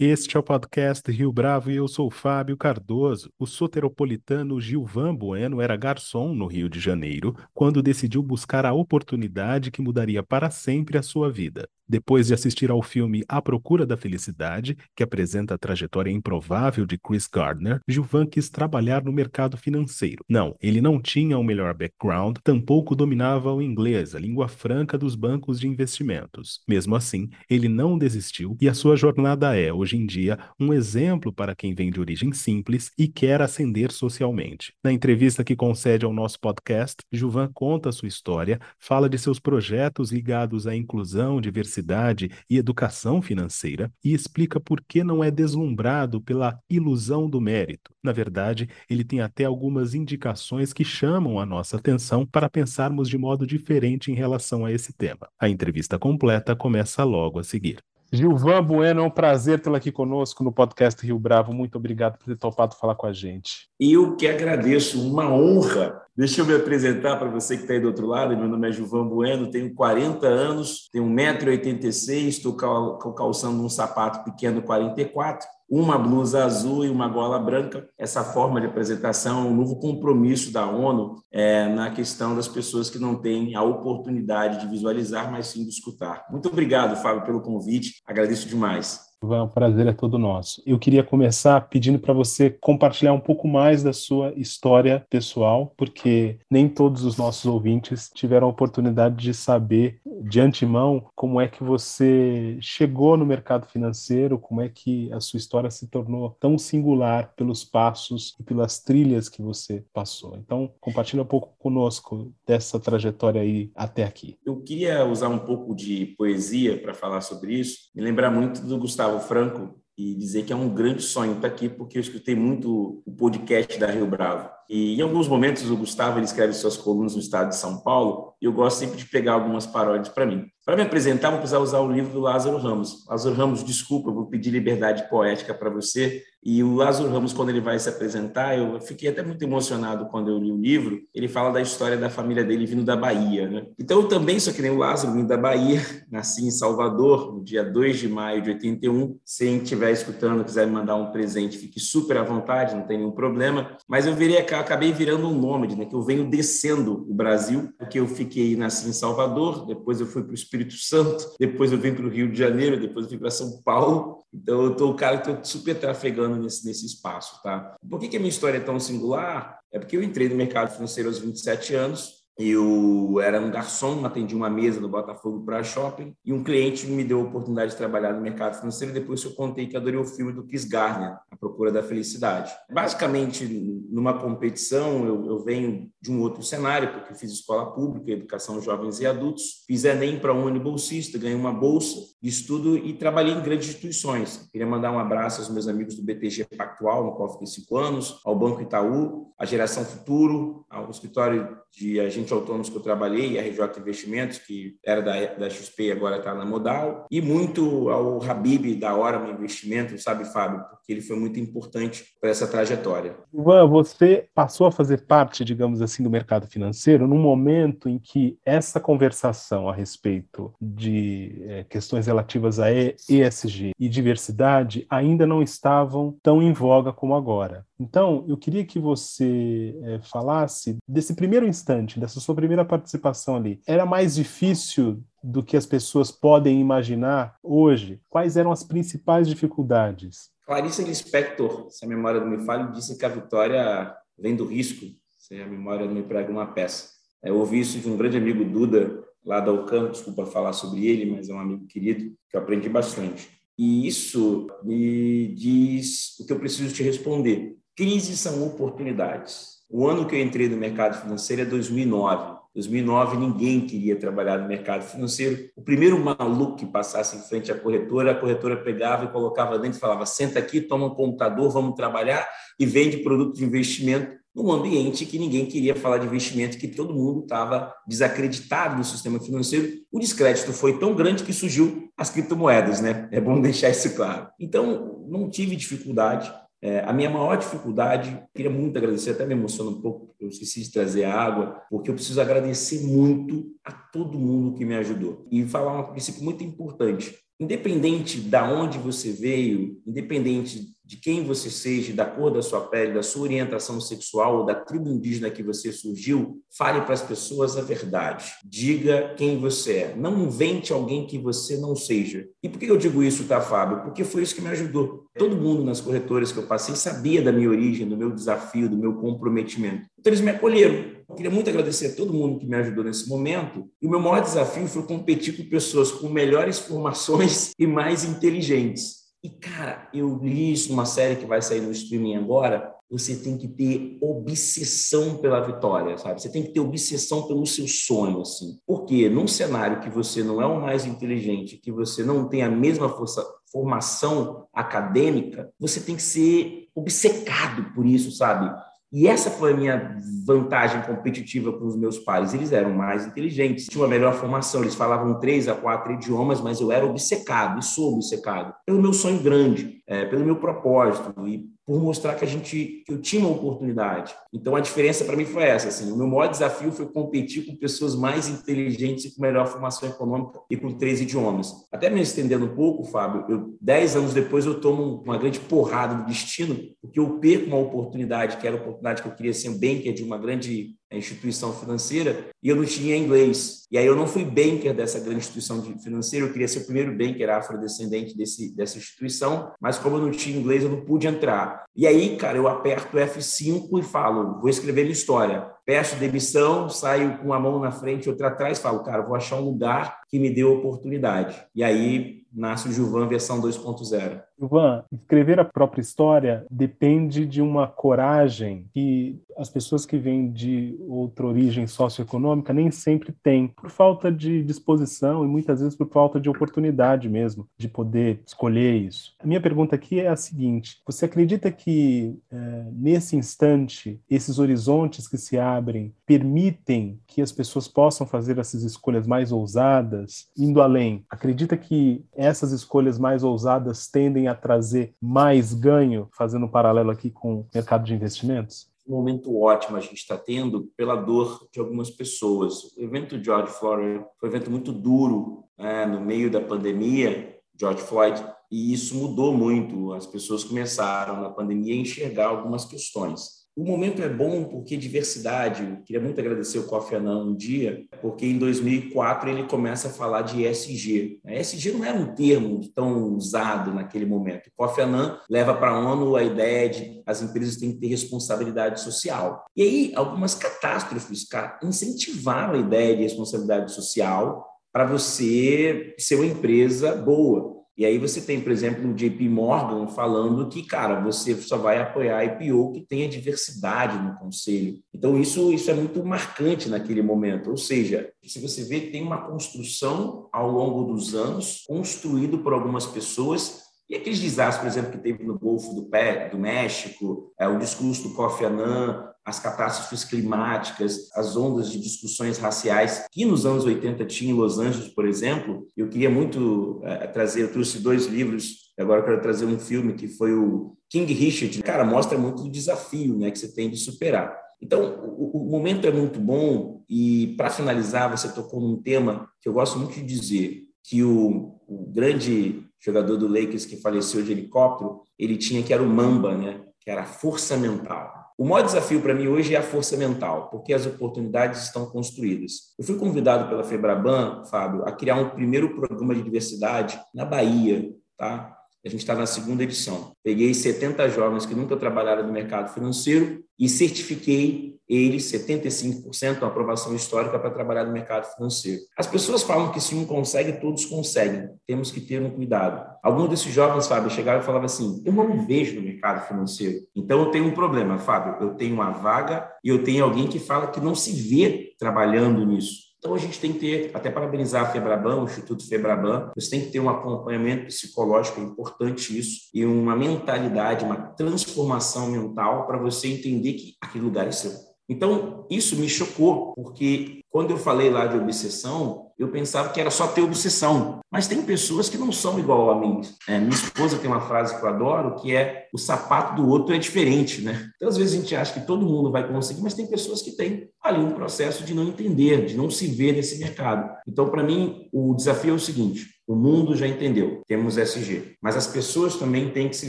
Este é o podcast Rio Bravo e eu sou Fábio Cardoso. O soteropolitano Gilvan Bueno era garçom no Rio de Janeiro quando decidiu buscar a oportunidade que mudaria para sempre a sua vida. Depois de assistir ao filme A Procura da Felicidade, que apresenta a trajetória improvável de Chris Gardner, Gilvan quis trabalhar no mercado financeiro. Não, ele não tinha o melhor background, tampouco dominava o inglês, a língua franca dos bancos de investimentos. Mesmo assim, ele não desistiu e a sua jornada é, hoje em dia, um exemplo para quem vem de origem simples e quer ascender socialmente. Na entrevista que concede ao nosso podcast, Gilvan conta sua história, fala de seus projetos ligados à inclusão, diversidade e educação financeira e explica por que não é deslumbrado pela ilusão do mérito. Na verdade, ele tem até algumas indicações que chamam a nossa atenção para pensarmos de modo diferente em relação a esse tema. A entrevista completa começa logo a seguir. Gilvan Bueno, é um prazer tê-lo aqui conosco no podcast Rio Bravo. Muito obrigado por ter topado falar com a gente. Eu que agradeço, uma honra. Deixa eu me apresentar para você que está aí do outro lado. Meu nome é Gilvan Bueno, tenho 40 anos, tenho 1,86m, estou calçando um sapato pequeno 44 uma blusa azul e uma gola branca. Essa forma de apresentação é um novo compromisso da ONU é, na questão das pessoas que não têm a oportunidade de visualizar, mas sim de escutar. Muito obrigado, Fábio, pelo convite. Agradeço demais. O prazer é todo nosso. Eu queria começar pedindo para você compartilhar um pouco mais da sua história pessoal, porque nem todos os nossos ouvintes tiveram a oportunidade de saber de antemão como é que você chegou no mercado financeiro, como é que a sua história se tornou tão singular pelos passos e pelas trilhas que você passou. Então, compartilha um pouco conosco dessa trajetória aí até aqui. Eu queria usar um pouco de poesia para falar sobre isso, me lembrar muito do Gustavo Gustavo Franco e dizer que é um grande sonho estar aqui, porque eu escutei muito o podcast da Rio Bravo. E em alguns momentos o Gustavo ele escreve suas colunas no estado de São Paulo, e eu gosto sempre de pegar algumas paródias para mim. Para me apresentar, vou precisar usar o livro do Lázaro Ramos. Lázaro Ramos, desculpa, eu vou pedir liberdade poética para você. E o Lázaro Ramos, quando ele vai se apresentar, eu fiquei até muito emocionado quando eu li o livro. Ele fala da história da família dele vindo da Bahia. Né? Então, eu também sou que nem o Lázaro, vindo da Bahia. Nasci em Salvador, no dia 2 de maio de 81. Se estiver escutando quiser me mandar um presente, fique super à vontade, não tem nenhum problema. Mas eu virei, acabei virando um nômade, né? que eu venho descendo o Brasil, porque eu fiquei, nasci em Salvador, depois eu fui para o Espírito Santo, depois eu vim para o Rio de Janeiro, depois eu vim para São Paulo. Então, eu estou o cara que estou super trafegando nesse, nesse espaço. Tá? Por que, que a minha história é tão singular? É porque eu entrei no mercado financeiro aos 27 anos, eu era um garçom, atendi uma mesa no Botafogo para shopping e um cliente me deu a oportunidade de trabalhar no mercado financeiro. Depois eu contei que adorei o filme do Chris Garner, A Procura da Felicidade. Basicamente, numa competição, eu, eu venho de um outro cenário, porque fiz escola pública, educação jovens e adultos, fiz Enem para um bolsista, ganhei uma bolsa estudo e trabalhei em grandes instituições. Queria mandar um abraço aos meus amigos do BTG Pactual, no qual fiquei cinco anos, ao Banco Itaú, à Geração Futuro, ao escritório de agentes autônomos que eu trabalhei, a RJ Investimentos, que era da, da XP e agora está na Modal, e muito ao Habib da Hora Investimento, sabe, Fábio, porque ele foi muito importante para essa trajetória. Ivan, você passou a fazer parte, digamos assim, do mercado financeiro num momento em que essa conversação a respeito de é, questões relativas a ESG e diversidade ainda não estavam tão em voga como agora. Então, eu queria que você é, falasse desse primeiro instante, dessa sua primeira participação ali. Era mais difícil do que as pessoas podem imaginar hoje? Quais eram as principais dificuldades? Clarice Lispector, se a memória não me falha, disse que a vitória vem do risco, se a memória não me prega uma peça. Eu ouvi isso de um grande amigo Duda, lá da Ocam, desculpa falar sobre ele, mas é um amigo querido, que eu aprendi bastante. E isso me diz o que eu preciso te responder. Crises são oportunidades. O ano que eu entrei no mercado financeiro é 2009. 2009 ninguém queria trabalhar no mercado financeiro. O primeiro maluco que passasse em frente à corretora, a corretora pegava e colocava dentro e falava: senta aqui, toma um computador, vamos trabalhar e vende produto de investimento num ambiente que ninguém queria falar de investimento, que todo mundo estava desacreditado no sistema financeiro. O descrédito foi tão grande que surgiu as criptomoedas, né? É bom deixar isso claro. Então, não tive dificuldade é, a minha maior dificuldade, queria muito agradecer, até me emociona um pouco, eu esqueci de trazer água, porque eu preciso agradecer muito a todo mundo que me ajudou. E falar um princípio muito importante: independente da onde você veio, independente de quem você seja, da cor da sua pele, da sua orientação sexual ou da tribo indígena que você surgiu, fale para as pessoas a verdade. Diga quem você é. Não invente alguém que você não seja. E por que eu digo isso, tá, Fábio? Porque foi isso que me ajudou. Todo mundo nas corretoras que eu passei sabia da minha origem, do meu desafio, do meu comprometimento. Então eles me acolheram. Eu queria muito agradecer a todo mundo que me ajudou nesse momento. E o meu maior desafio foi competir com pessoas com melhores formações e mais inteligentes. E, cara, eu li isso numa série que vai sair no streaming agora. Você tem que ter obsessão pela vitória, sabe? Você tem que ter obsessão pelo seu sonho, assim. Porque num cenário que você não é o mais inteligente, que você não tem a mesma força, formação acadêmica, você tem que ser obcecado por isso, sabe? E essa foi a minha vantagem competitiva com os meus pares. Eles eram mais inteligentes, tinham uma melhor formação, eles falavam três a quatro idiomas, mas eu era obcecado e sou obcecado pelo meu sonho grande, é, pelo meu propósito. E por mostrar que a gente que eu tinha uma oportunidade. Então a diferença para mim foi essa, assim, o meu maior desafio foi competir com pessoas mais inteligentes e com melhor formação econômica e com três idiomas. Até me estendendo um pouco, Fábio, eu dez anos depois eu tomo uma grande porrada do destino, porque eu perco uma oportunidade, que era a oportunidade que eu queria ser um banker de uma grande instituição financeira, e eu não tinha inglês. E aí eu não fui banker dessa grande instituição financeira, eu queria ser o primeiro banker afrodescendente desse, dessa instituição, mas como eu não tinha inglês, eu não pude entrar. E aí, cara, eu aperto F5 e falo, vou escrever minha história. Peço demissão, saio com a mão na frente outra atrás, falo, cara, vou achar um lugar que me dê oportunidade. E aí nasce o Gilvan versão 2.0. Gilvan, escrever a própria história depende de uma coragem que as pessoas que vêm de outra origem socioeconômica nem sempre têm, por falta de disposição e muitas vezes por falta de oportunidade mesmo de poder escolher isso. A minha pergunta aqui é a seguinte: você acredita que é, nesse instante esses horizontes que se abrem permitem que as pessoas possam fazer essas escolhas mais ousadas, indo além? Acredita que essas escolhas mais ousadas tendem a trazer mais ganho, fazendo um paralelo aqui com o mercado de investimentos? Um momento ótimo a gente está tendo pela dor de algumas pessoas. O evento George Floyd foi um evento muito duro né, no meio da pandemia, George Floyd, e isso mudou muito. As pessoas começaram na pandemia a enxergar algumas questões. O momento é bom porque diversidade. Eu queria muito agradecer o Kofi Annan um dia, porque em 2004 ele começa a falar de ESG. A ESG não era um termo tão usado naquele momento. O Kofi Annan leva para a ONU a ideia de as empresas têm que ter responsabilidade social. E aí algumas catástrofes incentivaram a ideia de responsabilidade social para você ser uma empresa boa. E aí você tem, por exemplo, o JP Morgan falando que, cara, você só vai apoiar a IPO que tenha diversidade no conselho. Então, isso, isso é muito marcante naquele momento. Ou seja, se você vê tem uma construção ao longo dos anos, construído por algumas pessoas e aqueles desastres, por exemplo, que teve no Golfo do, Pé, do México, é, o discurso do Kofi Annan, as catástrofes climáticas, as ondas de discussões raciais que nos anos 80 tinha em Los Angeles, por exemplo. Eu queria muito é, trazer, eu trouxe dois livros, agora quero trazer um filme que foi o King Richard. Cara, mostra muito o desafio né, que você tem de superar. Então, o, o momento é muito bom e, para finalizar, você tocou num tema que eu gosto muito de dizer, que o, o grande jogador do Lakers que faleceu de helicóptero, ele tinha que era o Mamba, né? que era a força mental. O maior desafio para mim hoje é a força mental, porque as oportunidades estão construídas. Eu fui convidado pela Febraban, Fábio, a criar um primeiro programa de diversidade na Bahia, tá? A gente está na segunda edição. Peguei 70 jovens que nunca trabalharam no mercado financeiro e certifiquei eles 75% aprovação histórica para trabalhar no mercado financeiro. As pessoas falam que se um consegue, todos conseguem. Temos que ter um cuidado. Alguns desses jovens, Fábio, chegaram e falavam assim: eu não me vejo no mercado financeiro. Então eu tenho um problema, Fábio. Eu tenho uma vaga e eu tenho alguém que fala que não se vê trabalhando nisso. Então, a gente tem que ter, até parabenizar a Febraban, o Instituto Febraban, você tem que ter um acompanhamento psicológico, é importante isso, e uma mentalidade, uma transformação mental para você entender que aquele lugar é seu. Então, isso me chocou, porque quando eu falei lá de obsessão, eu pensava que era só ter obsessão. Mas tem pessoas que não são igual a mim. É, minha esposa tem uma frase que eu adoro, que é o sapato do outro é diferente, né? Então, às vezes a gente acha que todo mundo vai conseguir, mas tem pessoas que têm ali um processo de não entender, de não se ver nesse mercado. Então, para mim, o desafio é o seguinte: o mundo já entendeu, temos SG, mas as pessoas também têm que se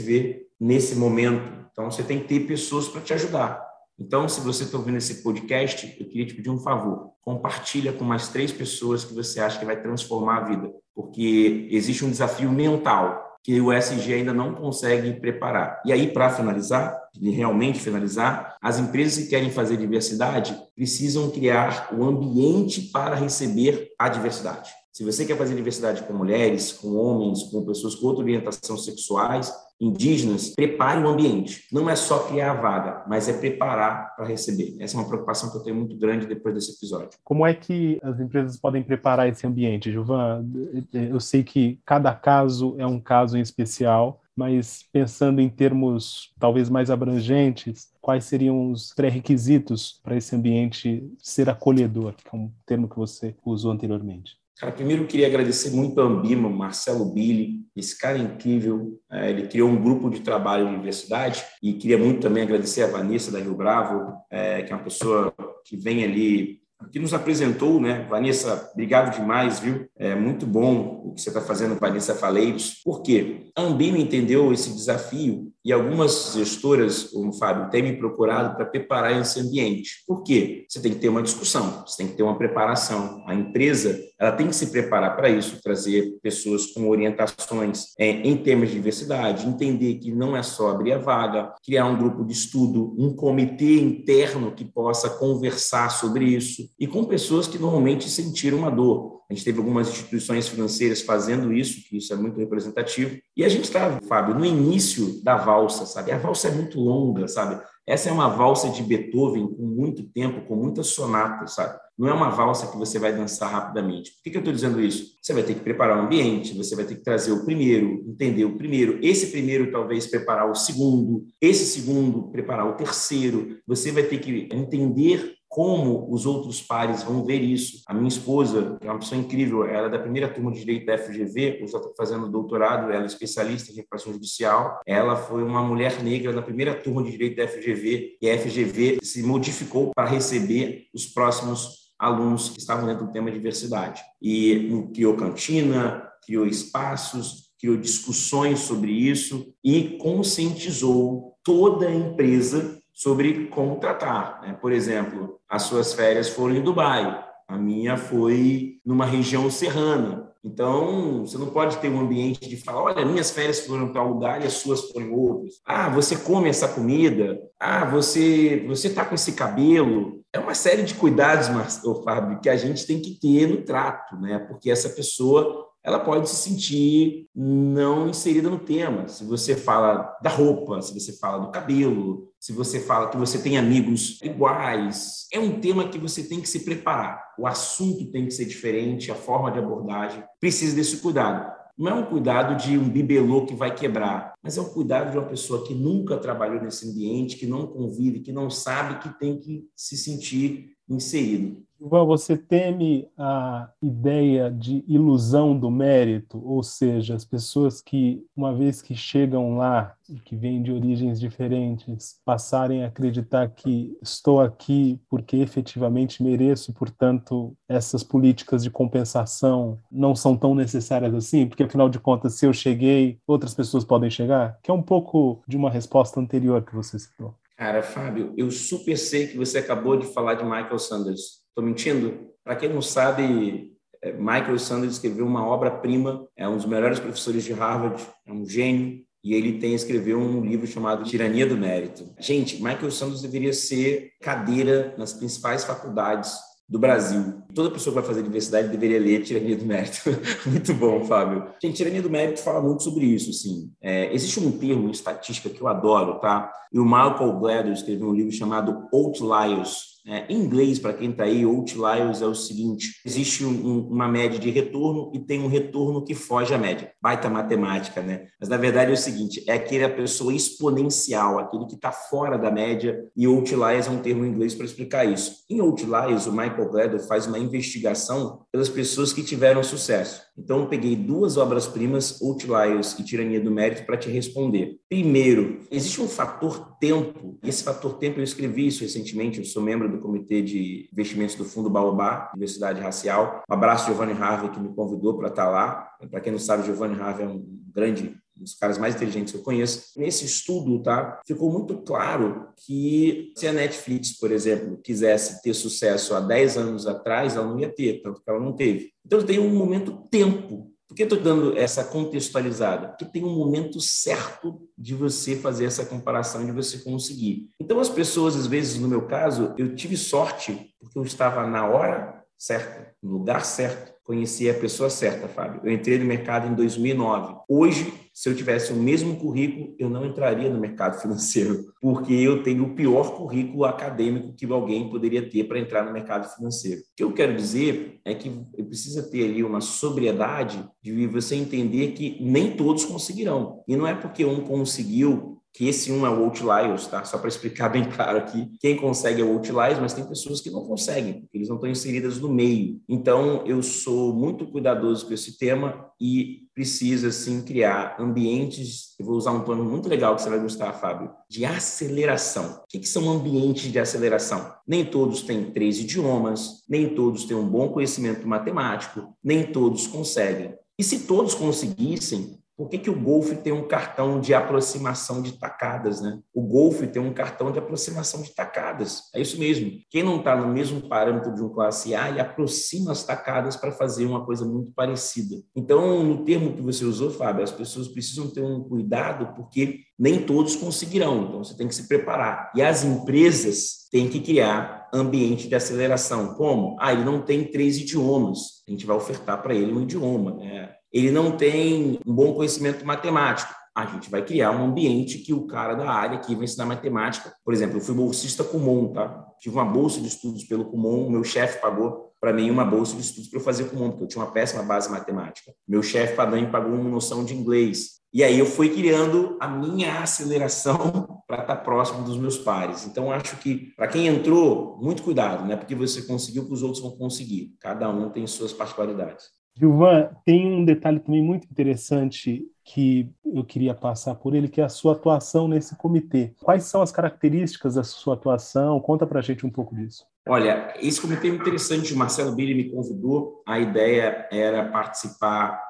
ver nesse momento. Então, você tem que ter pessoas para te ajudar. Então, se você está ouvindo esse podcast, eu queria te pedir um favor. Compartilha com mais três pessoas que você acha que vai transformar a vida. Porque existe um desafio mental que o SG ainda não consegue preparar. E aí, para finalizar, realmente finalizar, as empresas que querem fazer diversidade precisam criar o ambiente para receber a diversidade. Se você quer fazer diversidade com mulheres, com homens, com pessoas com outra orientação sexuais, indígenas, prepare o ambiente. Não é só criar a vaga, mas é preparar para receber. Essa é uma preocupação que eu tenho muito grande depois desse episódio. Como é que as empresas podem preparar esse ambiente, Gilvan? Eu sei que cada caso é um caso em especial, mas pensando em termos talvez mais abrangentes, quais seriam os pré-requisitos para esse ambiente ser acolhedor, que é um termo que você usou anteriormente? Cara, primeiro eu queria agradecer muito ao Ambima, Marcelo Billy, esse cara é incrível. É, ele criou um grupo de trabalho na universidade e queria muito também agradecer a Vanessa da Rio Bravo, é, que é uma pessoa que vem ali que nos apresentou, né? Vanessa, obrigado demais, viu? É muito bom o que você está fazendo, Vanessa Faleiros. Por quê? A Ambima entendeu esse desafio e algumas gestoras, como Fábio, têm me procurado para preparar esse ambiente. Por quê? Você tem que ter uma discussão, você tem que ter uma preparação. A empresa ela tem que se preparar para isso, trazer pessoas com orientações é, em temas de diversidade, entender que não é só abrir a vaga, criar um grupo de estudo, um comitê interno que possa conversar sobre isso e com pessoas que normalmente sentiram uma dor. A gente teve algumas instituições financeiras fazendo isso, que isso é muito representativo. E a gente está, Fábio, no início da valsa, sabe? A valsa é muito longa, sabe? Essa é uma valsa de Beethoven com muito tempo, com muitas sonatas, sabe? Não é uma valsa que você vai dançar rapidamente. Por que, que eu estou dizendo isso? Você vai ter que preparar o ambiente, você vai ter que trazer o primeiro, entender o primeiro, esse primeiro talvez preparar o segundo, esse segundo preparar o terceiro. Você vai ter que entender como os outros pares vão ver isso. A minha esposa, que é uma pessoa incrível, ela é da primeira turma de direito da FGV, hoje está fazendo doutorado, ela é especialista em reparação judicial. Ela foi uma mulher negra na primeira turma de direito da FGV e a FGV se modificou para receber os próximos alunos que estavam dentro do tema diversidade. E criou cantina, criou espaços, criou discussões sobre isso e conscientizou toda a empresa sobre como tratar. Né? Por exemplo, as suas férias foram em Dubai, a minha foi numa região serrana. Então, você não pode ter um ambiente de falar, olha, minhas férias foram em tal lugar e as suas foram em outros. Ah, você come essa comida. Ah, você você está com esse cabelo. É uma série de cuidados, Marcelo, Fábio, que a gente tem que ter no trato, né? Porque essa pessoa ela pode se sentir não inserida no tema. Se você fala da roupa, se você fala do cabelo, se você fala que você tem amigos iguais, é um tema que você tem que se preparar. O assunto tem que ser diferente, a forma de abordagem precisa desse cuidado. Não é um cuidado de um bibelô que vai quebrar, mas é um cuidado de uma pessoa que nunca trabalhou nesse ambiente, que não convive, que não sabe que tem que se sentir inserido. Ivan, você teme a ideia de ilusão do mérito, ou seja, as pessoas que, uma vez que chegam lá e que vêm de origens diferentes, passarem a acreditar que estou aqui porque efetivamente mereço, portanto, essas políticas de compensação não são tão necessárias assim, porque afinal de contas, se eu cheguei, outras pessoas podem chegar? Que é um pouco de uma resposta anterior que você citou. Cara, Fábio, eu super sei que você acabou de falar de Michael Sanders. Estou mentindo? Para quem não sabe, é, Michael Sanders escreveu uma obra-prima, é um dos melhores professores de Harvard, é um gênio, e ele tem escreveu um livro chamado Tirania do Mérito. Gente, Michael Sanders deveria ser cadeira nas principais faculdades do Brasil. Toda pessoa que vai fazer universidade deveria ler Tirania do Mérito. muito bom, Fábio. Gente, Tirania do Mérito fala muito sobre isso, assim. É, existe um termo em estatística que eu adoro, tá? E o Malcolm Gladwell escreveu um livro chamado Outliers, É, em inglês, para quem está aí, outliers é o seguinte: existe um, uma média de retorno e tem um retorno que foge à média. Baita matemática, né? Mas na verdade é o seguinte: é aquele a pessoa exponencial, aquele que está fora da média, e outliers é um termo em inglês para explicar isso. Em outliers, o Michael Gladwell faz uma investigação pelas pessoas que tiveram sucesso. Então, eu peguei duas obras-primas, Outliers e Tirania do Mérito, para te responder. Primeiro, existe um fator tempo, e esse fator tempo eu escrevi isso recentemente, eu sou membro do Comitê de Investimentos do Fundo Baobá, Diversidade Racial. Um abraço, Giovanni Harvey, que me convidou para estar lá. Para quem não sabe, Giovanni Harvey é um grande um dos caras mais inteligentes que eu conheço. Nesse estudo, tá, ficou muito claro que se a Netflix, por exemplo, quisesse ter sucesso há 10 anos atrás, ela não ia ter, tanto que ela não teve. Então tem um momento tempo. Por que estou dando essa contextualizada? Porque tem um momento certo de você fazer essa comparação, de você conseguir. Então, as pessoas, às vezes, no meu caso, eu tive sorte porque eu estava na hora certa, no lugar certo, conheci a pessoa certa, Fábio. Eu entrei no mercado em 2009. Hoje, se eu tivesse o mesmo currículo, eu não entraria no mercado financeiro, porque eu tenho o pior currículo acadêmico que alguém poderia ter para entrar no mercado financeiro. O que eu quero dizer é que precisa ter ali uma sobriedade de você entender que nem todos conseguirão. E não é porque um conseguiu que esse um é o Outliers, tá? Só para explicar bem claro aqui, quem consegue é o Outliers, mas tem pessoas que não conseguem, porque eles não estão inseridas no meio. Então, eu sou muito cuidadoso com esse tema e precisa, assim, criar ambientes, eu vou usar um plano muito legal que você vai gostar, Fábio, de aceleração. O que, que são ambientes de aceleração? Nem todos têm três idiomas, nem todos têm um bom conhecimento matemático, nem todos conseguem. E se todos conseguissem, por que, que o Golf tem um cartão de aproximação de tacadas, né? O Golf tem um cartão de aproximação de tacadas. É isso mesmo. Quem não está no mesmo parâmetro de um classe A, ele aproxima as tacadas para fazer uma coisa muito parecida. Então, no termo que você usou, Fábio, as pessoas precisam ter um cuidado, porque nem todos conseguirão. Então, você tem que se preparar. E as empresas têm que criar ambiente de aceleração. Como? Ah, ele não tem três idiomas. A gente vai ofertar para ele um idioma, né? Ele não tem um bom conhecimento matemático. A gente vai criar um ambiente que o cara da área aqui vai ensinar matemática. Por exemplo, eu fui bolsista Kumon, tá? Tive uma bolsa de estudos pelo Kumon, meu chefe pagou para mim uma bolsa de estudos para eu fazer Kumon, porque eu tinha uma péssima base matemática. Meu chefe padrão pagou uma noção de inglês. E aí eu fui criando a minha aceleração para estar tá próximo dos meus pares. Então acho que para quem entrou, muito cuidado, não é porque você conseguiu que os outros vão conseguir. Cada um tem suas particularidades. Gilvan, tem um detalhe também muito interessante que eu queria passar por ele, que é a sua atuação nesse comitê. Quais são as características da sua atuação? Conta para a gente um pouco disso. Olha, esse comitê é interessante. O Marcelo Billy me convidou. A ideia era participar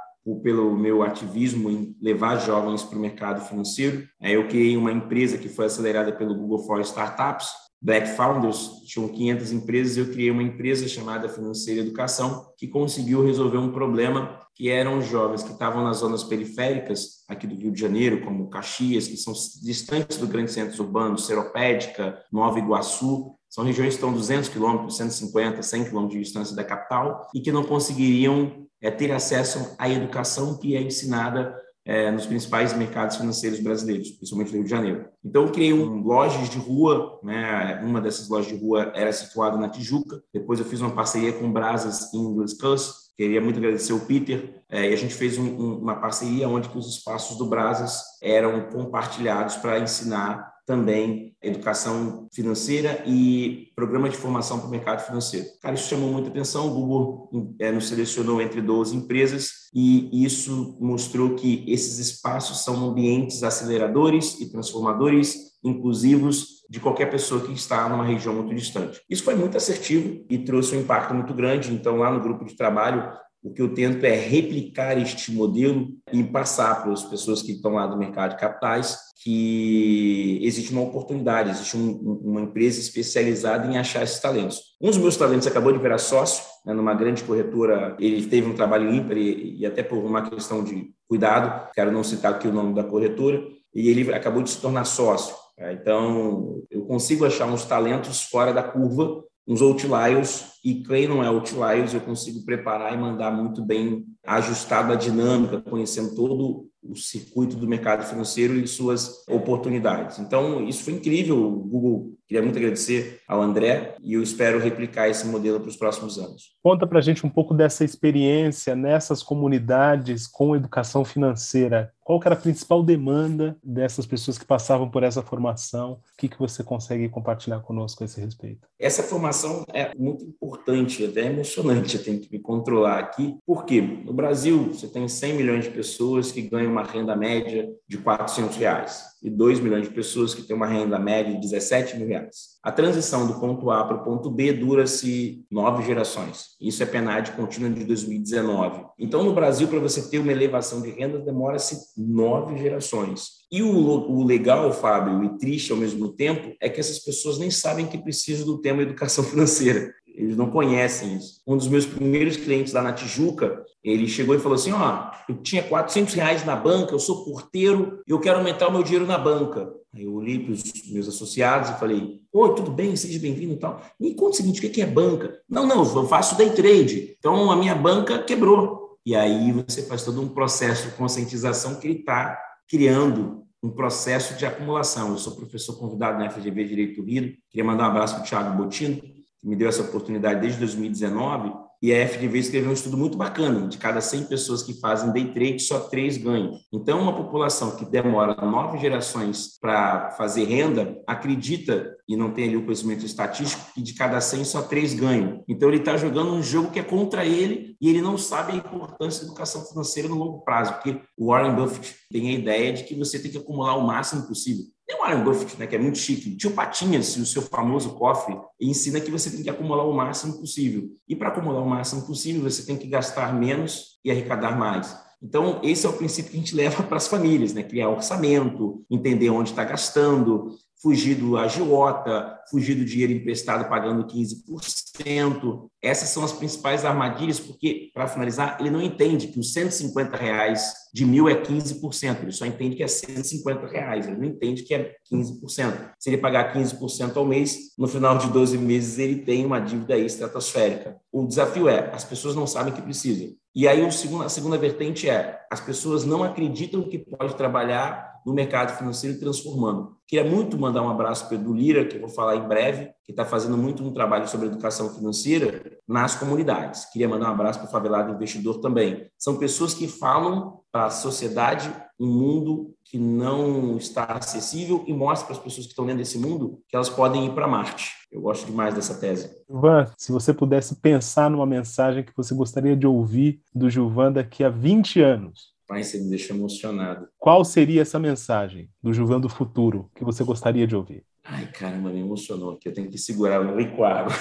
pelo meu ativismo em levar jovens para o mercado financeiro. Eu criei uma empresa que foi acelerada pelo Google for Startups, Black Founders, tinham 500 empresas, eu criei uma empresa chamada Financeira Educação, que conseguiu resolver um problema que eram jovens que estavam nas zonas periféricas aqui do Rio de Janeiro, como Caxias, que são distantes do grande centro urbano, Seropédica, Nova Iguaçu, são regiões que estão 200 quilômetros, 150, 100 quilômetros de distância da capital e que não conseguiriam é, ter acesso à educação que é ensinada é, nos principais mercados financeiros brasileiros, principalmente no Rio de Janeiro. Então, eu criei um lojas de rua, né? uma dessas lojas de rua era situada na Tijuca, depois eu fiz uma parceria com Brasas English Cus, queria muito agradecer o Peter, é, e a gente fez um, um, uma parceria onde os espaços do Brasas eram compartilhados para ensinar também educação financeira e programa de formação para o mercado financeiro. Cara, isso chamou muita atenção. O Google é, nos selecionou entre 12 empresas e isso mostrou que esses espaços são ambientes aceleradores e transformadores inclusivos de qualquer pessoa que está numa região muito distante. Isso foi muito assertivo e trouxe um impacto muito grande. Então, lá no grupo de trabalho, o que eu tento é replicar este modelo e passar para as pessoas que estão lá do mercado de capitais que existe uma oportunidade, existe um, uma empresa especializada em achar esses talentos. Um dos meus talentos acabou de virar sócio né, numa grande corretora, ele teve um trabalho ímpar e, e até por uma questão de cuidado, quero não citar aqui o nome da corretora, e ele acabou de se tornar sócio. Né. Então, eu consigo achar uns talentos fora da curva uns outliers, e quem não é outliers eu consigo preparar e mandar muito bem ajustado à dinâmica, conhecendo todo o circuito do mercado financeiro e suas oportunidades. Então, isso foi incrível. O Google Queria muito agradecer ao André e eu espero replicar esse modelo para os próximos anos. Conta para a gente um pouco dessa experiência nessas comunidades com educação financeira. Qual era a principal demanda dessas pessoas que passavam por essa formação? O que, que você consegue compartilhar conosco a esse respeito? Essa formação é muito importante, até emocionante, eu tenho que me controlar aqui. Por quê? No Brasil, você tem 100 milhões de pessoas que ganham uma renda média de 400 reais e 2 milhões de pessoas que têm uma renda média de 17 mil reais. A transição do ponto A para o ponto B dura-se nove gerações. Isso é PNAD contínua de 2019. Então, no Brasil, para você ter uma elevação de renda, demora-se nove gerações. E o, o, legal, Fábio, e triste ao mesmo tempo, é que essas pessoas nem sabem que precisam do tema educação financeira. Eles não conhecem isso. Um dos meus primeiros clientes lá na Tijuca, ele chegou e falou assim: Ó, eu tinha 400 reais na banca, eu sou porteiro eu quero aumentar o meu dinheiro na banca. Aí eu olhei para os meus associados e falei: Oi, tudo bem? Seja bem-vindo e tal. Me conta o seguinte: o que é banca? Não, não, eu faço day trade. Então a minha banca quebrou. E aí você faz todo um processo de conscientização que ele está criando um processo de acumulação. Eu sou professor convidado na FGV Direito do Rio. Queria mandar um abraço para o Thiago Botino, que me deu essa oportunidade desde 2019, e a FGV escreveu um estudo muito bacana, de cada 100 pessoas que fazem day trade, só três ganham. Então, uma população que demora nove gerações para fazer renda, acredita, e não tem ali o conhecimento estatístico, que de cada 100 só três ganham. Então, ele está jogando um jogo que é contra ele e ele não sabe a importância da educação financeira no longo prazo, porque o Warren Buffett tem a ideia de que você tem que acumular o máximo possível. Tem o Warren Buffett, né, que é muito chique. Tio Patinhas, o seu famoso cofre, ensina que você tem que acumular o máximo possível. E para acumular o máximo possível, você tem que gastar menos e arrecadar mais. Então, esse é o princípio que a gente leva para as famílias, né? Criar orçamento, entender onde está gastando, fugir do agiota, fugir do dinheiro emprestado pagando 15%. Essas são as principais armadilhas, porque, para finalizar, ele não entende que os 150 reais de mil é 15%, ele só entende que é 150 reais, ele não entende que é 15%. Se ele pagar 15% ao mês, no final de 12 meses ele tem uma dívida estratosférica. O desafio é, as pessoas não sabem que precisam. E aí a segunda vertente é, as pessoas não acreditam que pode trabalhar no mercado financeiro transformando. Queria muito mandar um abraço para o Edu Lira, que eu vou falar em breve, que está fazendo muito um trabalho sobre educação financeira nas comunidades. Queria mandar um abraço para o Favelado Investidor também. São pessoas que falam para a sociedade um mundo que não está acessível e mostra para as pessoas que estão dentro desse mundo que elas podem ir para Marte. Eu gosto demais dessa tese. Gilvan, se você pudesse pensar numa mensagem que você gostaria de ouvir do Gilvan daqui a 20 anos, Pai, você me deixa emocionado. Qual seria essa mensagem do Juvan do futuro que você gostaria de ouvir? Ai, caramba, me emocionou aqui. Eu tenho que segurar o liquado.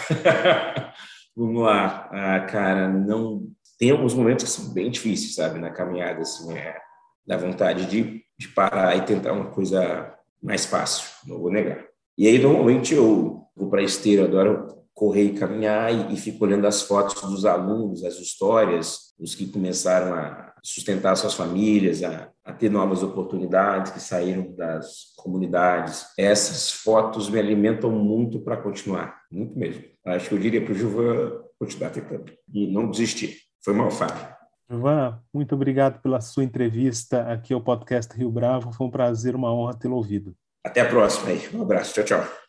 Vamos lá. Ah, cara, não... Tem alguns momentos que são bem difíceis, sabe? Na caminhada, assim, é... Dá vontade de, de parar e tentar uma coisa mais fácil, não vou negar. E aí, normalmente, eu vou para a esteira, adoro correr e caminhar e, e fico olhando as fotos dos alunos, as histórias, os que começaram a sustentar suas famílias, a, a, ter novas oportunidades, que saíram das comunidades. Essas fotos me alimentam muito para continuar, muito mesmo. Acho que eu diria para o Gilvan continuar tentando e não desistir. Foi mal, Fábio. Gilvan, muito obrigado pela sua entrevista aqui ao podcast Rio Bravo. Foi um prazer, uma honra tê-lo ouvido. Até a próxima aí. Um abraço. Tchau, tchau.